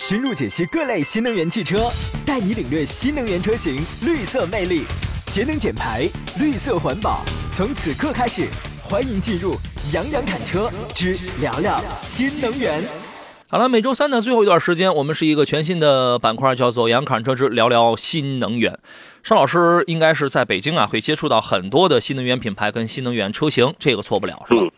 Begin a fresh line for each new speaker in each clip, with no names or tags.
深入解析各类新能源汽车，带你领略新能源车型绿色魅力，节能减排，绿色环保。从此刻开始，欢迎进入杨洋侃车之聊聊新能源。
好了，每周三的最后一段时间，我们是一个全新的板块，叫做杨侃车之聊聊新能源。邵老师应该是在北京啊，会接触到很多的新能源品牌跟新能源车型，这个错不了，是吧？
嗯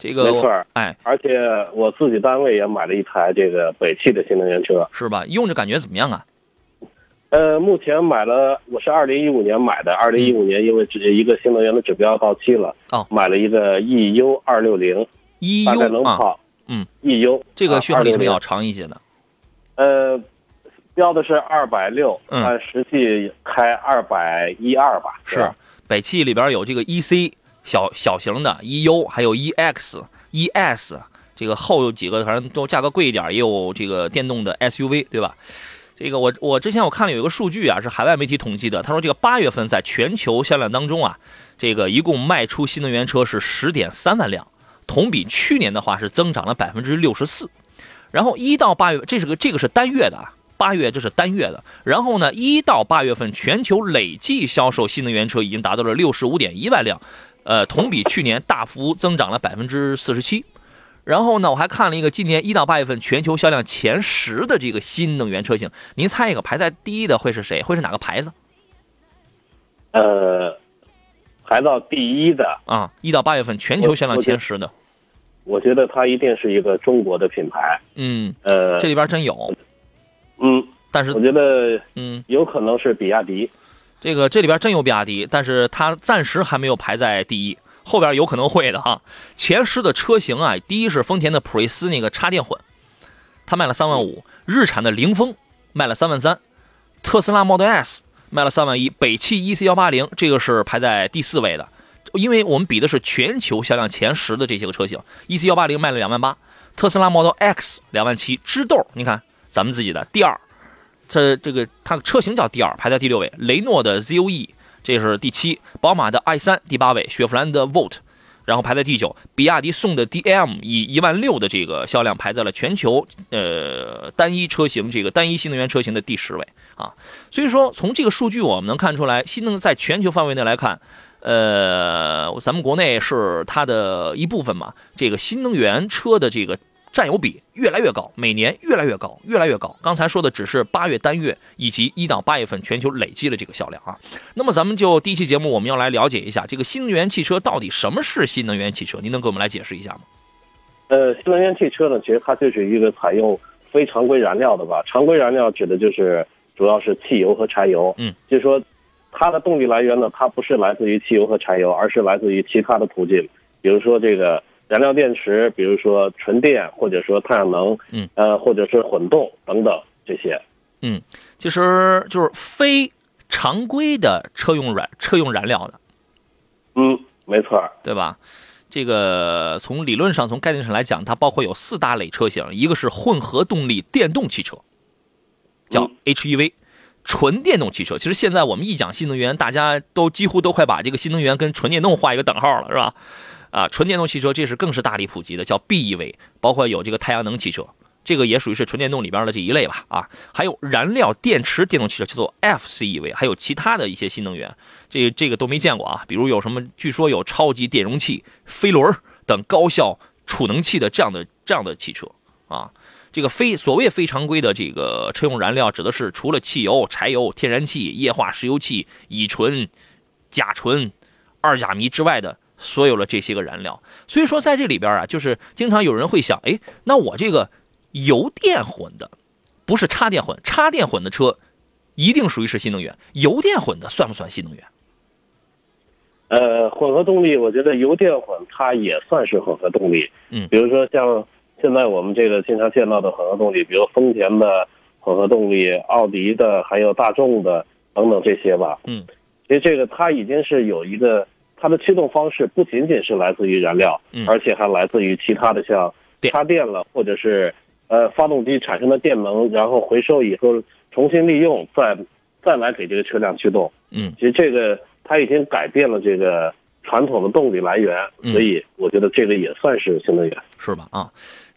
这个
没错
哎，
而且我自己单位也买了一台这个北汽的新能源车。
是吧？用着感觉怎么样啊？
呃，目前买了，我是二零一五年买的，二零一五年因为这一个新能源的指标到期了，
哦
买了一个 EU 二六零
，，EU
大概能
啊，
跑，
嗯
，EU
这个续航里程
260
要长一些的。
呃，标的是二百六，
嗯
但实际开二百一二吧，
是北汽里边有这个 EC 小小型的 EU，还有 EX、ES，这个后几个反正都价格贵一点，也有这个电动的 SUV，对吧？这个我我之前我看了有一个数据啊，是海外媒体统计的，他说这个八月份在全球销量当中啊，这个一共卖出新能源车是十点三万辆，同比去年的话是增长了百分之六十四。然后一到八月，这是个这个是单月的啊，八月这是单月的。然后呢，一到八月份全球累计销售新能源车已经达到了六十五点一万辆，呃，同比去年大幅增长了百分之四十七。然后呢，我还看了一个今年一到八月份全球销量前十的这个新能源车型，您猜一个排在第一的会是谁？会是哪个牌子
呃，排到第一的，
啊？一到八月份全球销量前十的，
我觉得它一定是一个中国的品牌，
嗯，
呃
这，里边真有，
嗯，
但是
我觉得
嗯，
有可能是比亚迪，
这个这里边真有比亚迪，但是它暂时还没有排在第一，后边有可能会的哈。前十的车型啊，第一是丰田的普锐斯那个插电混，它卖了三万五；日产的凌风卖了三万三；特斯拉 Model S 卖了三万一；北汽 EC 幺八零这个是排在第四位的，因为我们比的是全球销量前十的这些个车型，EC 幺八零卖了两万八，特斯拉 Model X 两万七，知豆你看咱们自己的第二。这这个它的车型叫第二，排在第六位。雷诺的 ZOE 这是第七，宝马的 i 三第八位，雪佛兰的 Volt，然后排在第九。比亚迪宋的 DM 以一万六的这个销量排在了全球呃单一车型这个单一新能源车型的第十位啊。所以说从这个数据我们能看出来，新能在全球范围内来看。呃，咱们国内是它的一部分嘛，这个新能源车的这个占有比越来越高，每年越来越高，越来越高。刚才说的只是八月单月以及一到八月份全球累计的这个销量啊。那么咱们就第一期节目，我们要来了解一下这个新能源汽车到底什么是新能源汽车？您能给我们来解释一下吗？
呃，新能源汽车呢，其实它就是一个采用非常规燃料的吧。常规燃料指的就是主要是汽油和柴油。
嗯，
就是说它的动力来源呢，它不是来自于汽油和柴油，而是来自于其他的途径，比如说这个燃料电池，比如说纯电，或者说太阳能，
嗯，
呃，或者是混动等等这些。
嗯其实就是非常规的车用燃车用燃料的，
嗯，没错。
对吧？这个从理论上、从概念上来讲，它包括有四大类车型，一个是混合动力电动汽车，叫
嗯
HEV，纯电动汽车。其实现在我们一讲新能源，大家都几乎都快把这个新能源跟纯电动画一个等号了，是吧？啊，纯电动汽车这是更是大力普及的，叫 BEV，包括有这个太阳能汽车，这个也属于是纯电动里边的这一类吧。啊，还有燃料电池电动汽车叫做 FCEV，还有其他的一些新能源，这这个都没见过啊。比如有什么，据说有超级电容器、飞轮等高效储能器的这样的这样的汽车啊。这个非所谓非常规的这个车用燃料，指的是除了汽油、柴油、天然气、液化石油气、乙醇、甲醇、二甲醚之外的所有的这些个燃料。所以说，在这里边啊，就是经常有人会想，哎，那我这个油电混的，不是插电混，插电混的车一定属于是新能源，油电混的算不算新能源？
呃，混合动力，我觉得油电混它也算是混合动力。
嗯
比如说像现在我们这个经常见到的混合动力，比如丰田的混合动力、奥迪的，还有大众的等等这些吧。
嗯，
其实这个它已经是有一个它的驱动方式，不仅仅是来自于燃料，
嗯
而且还来自于其他的像插电了，或者是呃发动机产生的电能，然后回收以后重新利用，再再来给这个车辆驱动。
嗯
其实这个它已经改变了这个传统的动力来源，
嗯
所以我觉得这个也算是新能源。
是吧？啊，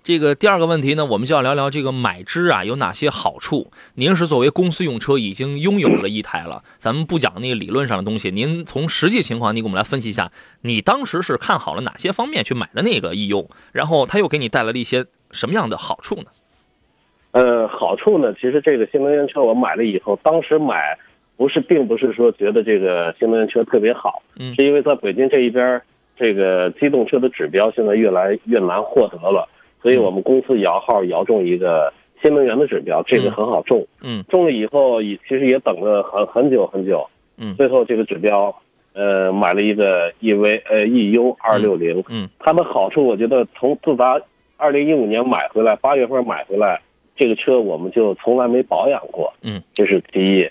这个第二个问题呢，我们就要聊聊这个买之啊有哪些好处。您是作为公司用车已经拥有了一台了，咱们不讲那个理论上的东西，您从实际情况，你给我们来分析一下，你当时是看好了哪些方面去买的那个 EU，然后它又给你带来了一些什么样的好处呢？
呃，好处呢，其实这个新能源车我买了以后，当时买不是，并不是说觉得这个新能源车特别好，
嗯
是因为在北京这一边，这个机动车的指标现在越来越难获得了，所以我们公司摇号摇中一个新能源的指标，这个很好中。
嗯。
中了以后，也其实也等了很很久很久，
嗯。
最后这个指标，呃，买了一个 EV 呃 EU 二六零，
嗯
它的好处我觉得从自打二零一五年买回来，八月份买回来，这个车我们就从来没保养过，
嗯，
这是第一。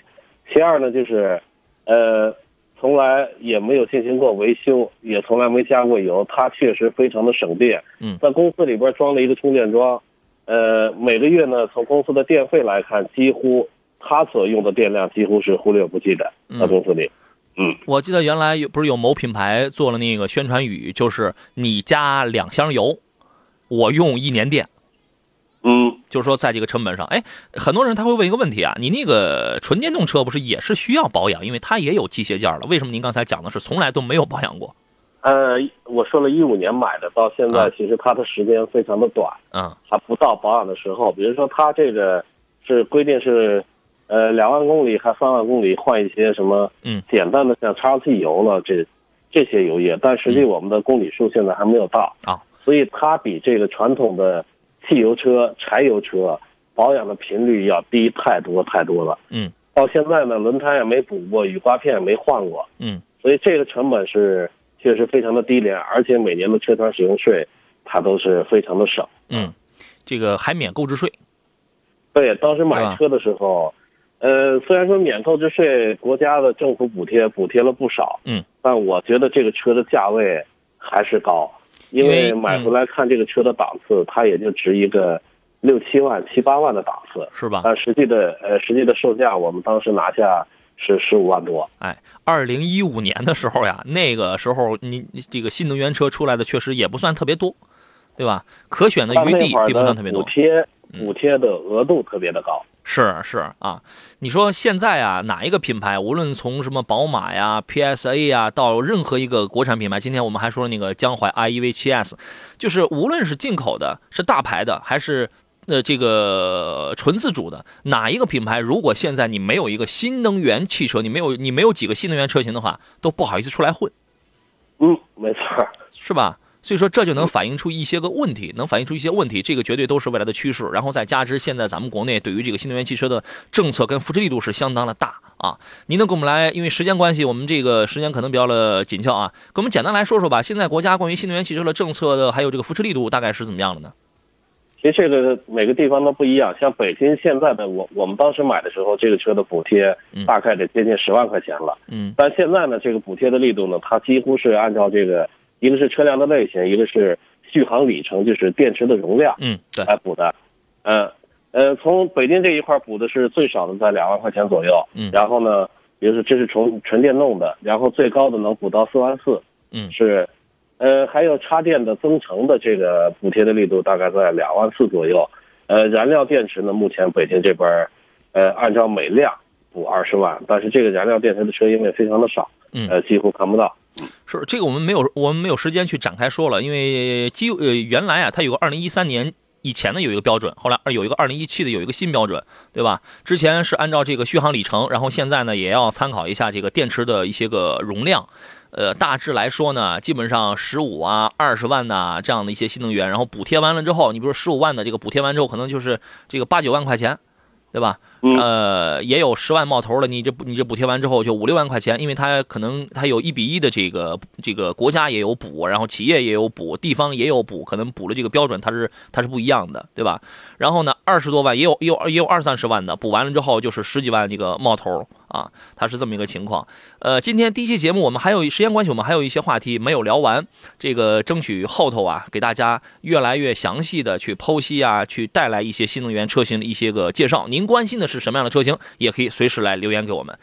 其二呢，就是，呃，从来也没有进行过维修，也从来没加过油，它确实非常的省电。
嗯
在公司里边装了一个充电桩，呃，每个月呢，从公司的电费来看，几乎它所用的电量几乎是忽略不计的，在公司里。嗯，
我记得原来有不是有某品牌做了那个宣传语，就是你加两箱油，我用一年电。
嗯，
就是说，在这个成本上，哎，很多人他会问一个问题啊，你那个纯电动车不是也是需要保养，因为它也有机械件了，为什么您刚才讲的是从来都没有保养过？
呃，我说了一五年买的，到现在
啊
其实它的时间非常的短，
嗯
还不到保养的时候。比如说，它这个是规定是，呃，两万公里还三万公里换一些什么，
嗯，
简单的像叉汽油了，这这些油液，但实际我们的公里数现在还没有到
啊，
所以它比这个传统的汽油车、柴油车保养的频率要低太多太多了。
嗯
到现在呢，轮胎也没补过，雨刮片也没换过，
嗯
所以这个成本是确实非常的低廉，而且每年的车船使用税它都是非常的省。
嗯，这个还免购置税。
对，当时买车的时候，呃，虽然说免购置税，国家的政府补贴补贴了不少，
嗯，
但我觉得这个车的价位还是高，因
因为
为买回来看这个车的档次，它也就值一个六七万、七八万的档次，
是吧？
但实际的呃实际的售价，我们当时拿下是十五万多。
哎，二零一五年的时候呀，那个时候你你这个新能源车出来的确实也不算特别多，对吧？可选的余地并不算特别多。
补贴
嗯
补贴的额度特别的高。
是是啊，你说现在啊，哪一个品牌，无论从什么宝马呀、PSA 呀，到任何一个国产品牌，今天我们还说那个江淮 iEV 7S，就是无论是进口的、是大牌的，还是呃这个纯自主的，哪一个品牌，如果现在你没有一个新能源汽车，你没有你没有几个新能源车型的话，都不好意思出来混，
嗯，没错。
是吧？所以说这就能反映出一些个问题，能反映出一些问题，这个绝对都是未来的趋势。然后再加之现在咱们国内对于这个新能源汽车的政策跟扶持力度是相当的大啊。您能给我们来，因为时间关系，我们这个时间可能比较的紧俏啊，给我们简单来说说吧。现在国家关于新能源汽车的政策的还有这个扶持力度大概是怎么样的呢？
其实这个每个地方都不一样，像北京现在的我，我们当时买的时候，这个车的补贴
嗯
大概得接近十万块钱了。
嗯
但现在呢，这个补贴的力度呢，它几乎是按照这个，一个是车辆的类型，一个是续航里程，就是电池的容量
嗯，对，
来补的。嗯呃，从北京这一块补的是最少的在两万块钱左右。
嗯
然后呢，比如说这是纯纯电动的，然后最高的能补到四万四。
嗯
是，呃，还有插电的增程的这个补贴的力度大概在两万四左右。呃，燃料电池呢，目前北京这边儿，呃，按照每辆补二十万，但是这个燃料电池的车因为非常的少，
嗯
呃，几乎看不到。
是这个我们没有我们没有时间去展开说了，因为基呃原来啊它有个二零一三年以前的有一个标准，后来有一个二零一七的有一个新标准，对吧？之前是按照这个续航里程，然后现在呢也要参考一下这个电池的一些个容量。呃，大致来说呢，基本上十五啊、二十万呐、这样的一些新能源，然后补贴完了之后，你比如说十五万的这个补贴完之后，可能就是这个八九万块钱，对吧？
嗯
呃，也有十万冒头的，你这补你这补贴完之后就五六万块钱，因为它可能它有一比一的这个这个国家也有补，然后企业也有补，地方也有补，可能补了这个标准它是它是不一样的，对吧？然后呢，二十多万也有也有也有二三十万的，补完了之后就是十几万这个冒头啊，它是这么一个情况。呃，今天第一期节目我们还有时间关系，我们还有一些话题没有聊完，这个争取后头啊给大家越来越详细的去剖析啊，去带来一些新能源车型的一些个介绍。您关心的是什么样的车型，也可以随时来留言给我们。